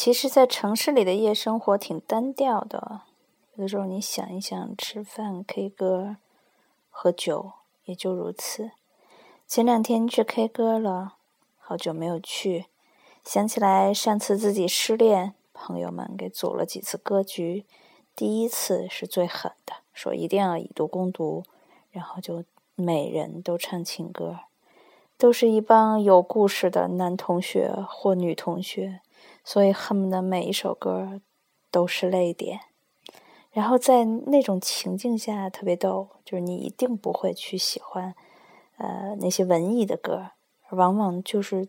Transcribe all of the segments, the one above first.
其实，在城市里的夜生活挺单调的。有的时候，你想一想，吃饭、K 歌、喝酒，也就如此。前两天去 K 歌了，好久没有去，想起来上次自己失恋，朋友们给组了几次歌局，第一次是最狠的，说一定要以毒攻毒，然后就每人都唱情歌，都是一帮有故事的男同学或女同学，所以恨不得每一首歌都是泪点。然后在那种情境下特别逗，就是你一定不会去喜欢。呃，那些文艺的歌，往往就是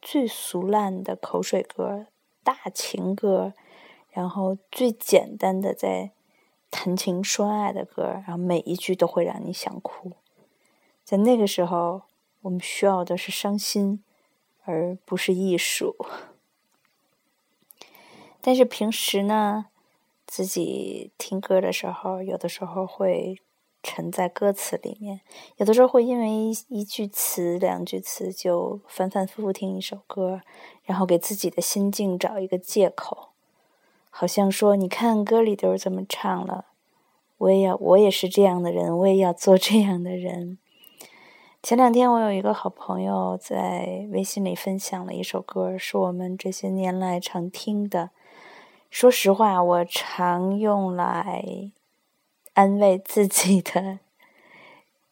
最俗烂的口水歌、大情歌，然后最简单的在谈情说爱的歌，然后每一句都会让你想哭。在那个时候，我们需要的是伤心，而不是艺术。但是平时呢，自己听歌的时候，有的时候会。沉在歌词里面，有的时候会因为一一句词、两句词就反反复复听一首歌，然后给自己的心境找一个借口，好像说：“你看歌里都是这么唱了，我也要，我也是这样的人，我也要做这样的人。”前两天我有一个好朋友在微信里分享了一首歌，是我们这些年来常听的。说实话，我常用来。安慰自己的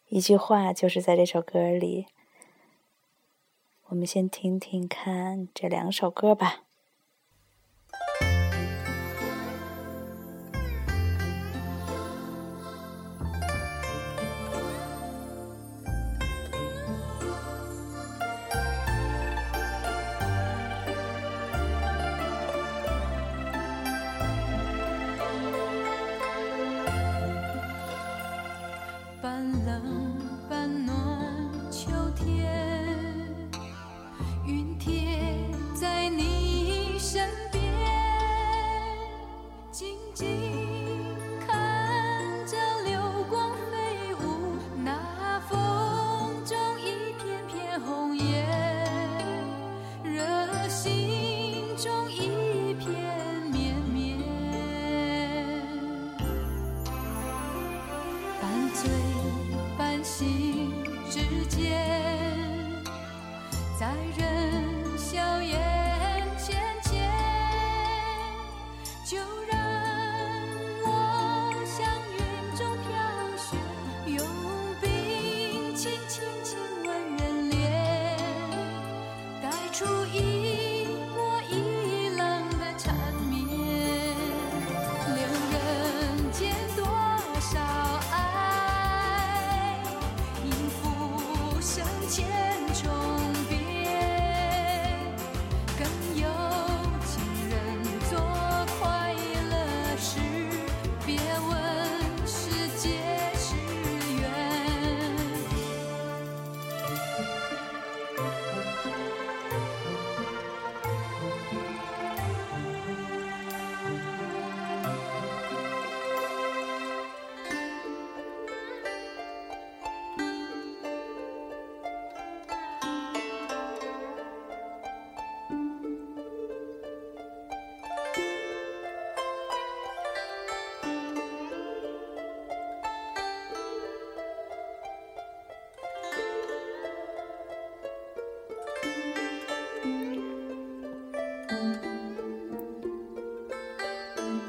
一句话，就是在这首歌里。我们先听听看这两首歌吧。醉半醒之间，在人笑眼前前，就让我像云中飘雪，用冰清轻轻吻人脸，带出一。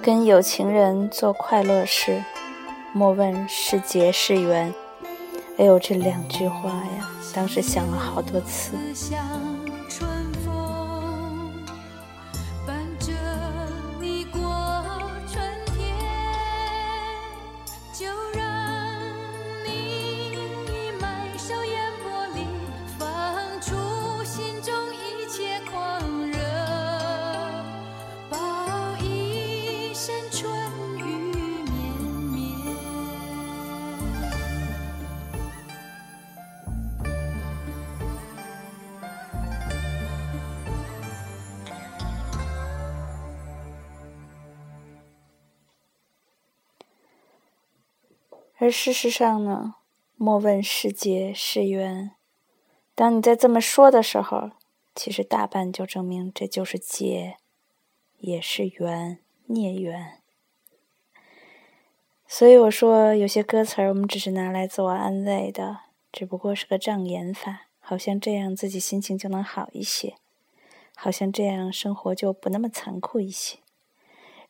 跟有情人做快乐事，莫问是劫是缘。哎呦，这两句话呀，当时想了好多次。而事实上呢莫问是劫是缘。当你在这么说的时候其实大半就证明这就是劫也是缘孽缘。所以我说有些歌词儿我们只是拿来自我安慰的只不过是个障眼法好像这样自己心情就能好一些好像这样生活就不那么残酷一些。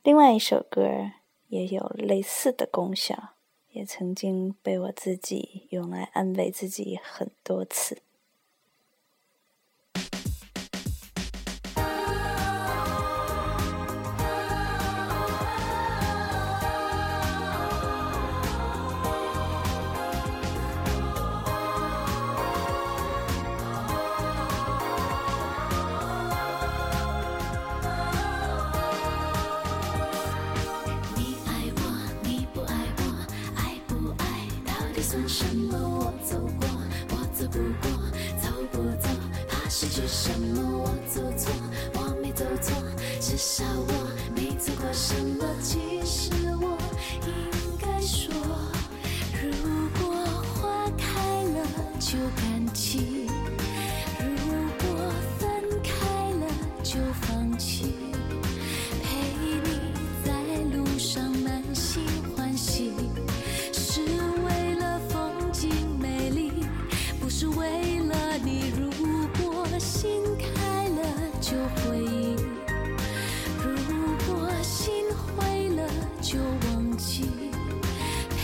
另外一首歌也有类似的功效也曾经被我自己用来安慰自己很多次。不过走不走怕失去什么我走错我没走错至少我没错过什么其实我应该说如果花开了就感情如果分开了就就忘记，陪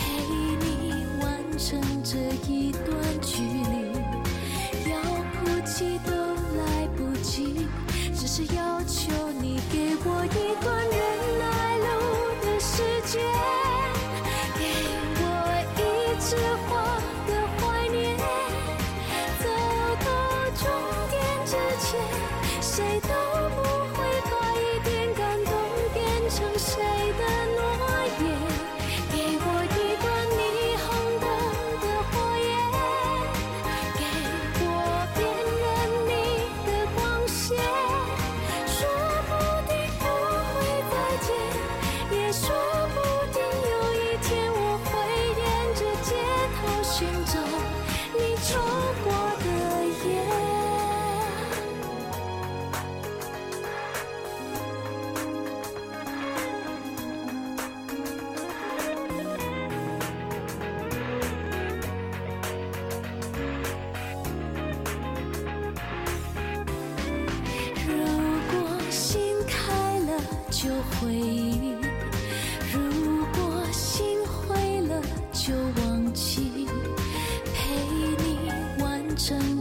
你完成这一段距离，要哭泣都来不及，只是要求你给我一段忍耐路的时间，给我一枝花的怀念，走到终点之前，谁都。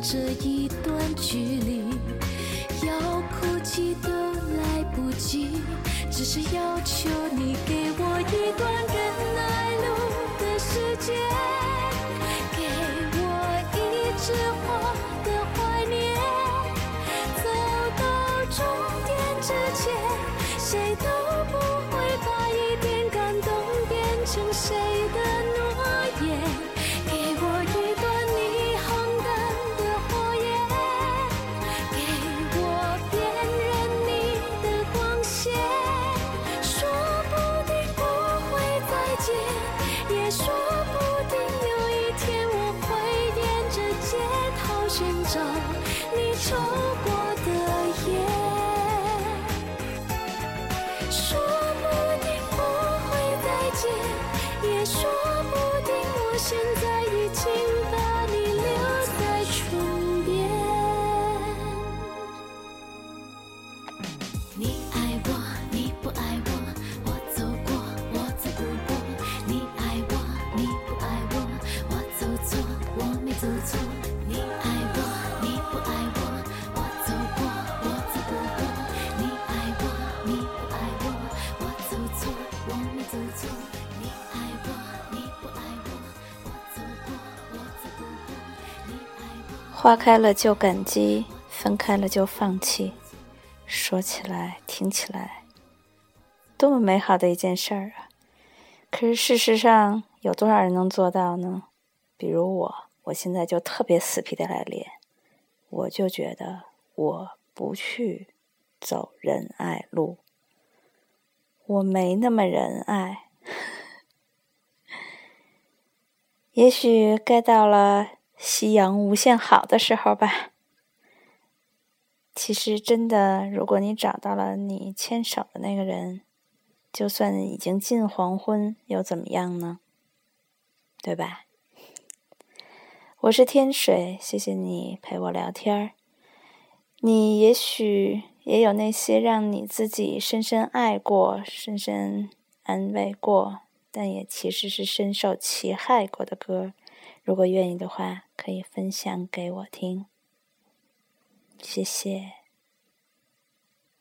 这一段距离，要哭泣都来不及，只是要求你给我一段更爱路的时间，给我一枝花的怀念，走到终点之前，谁都不会把一点感动变成谁的。说不定有一天我会沿着街头寻找你错过花开了就感激分开了就放弃。说起来听起来多么美好的一件事儿啊。可是事实上有多少人能做到呢？比如我我现在就特别死皮的赖脸。我就觉得我不去走仁爱路。我没那么仁爱。也许该到了夕阳无限好的时候吧。其实，真的，如果你找到了你牵手的那个人，就算已经近黄昏，又怎么样呢？对吧？我是天水，谢谢你陪我聊天儿。你也许也有那些让你自己深深爱过、深深安慰过，但也其实是深受其害过的歌。如果愿意的话，可以分享给我听。谢谢。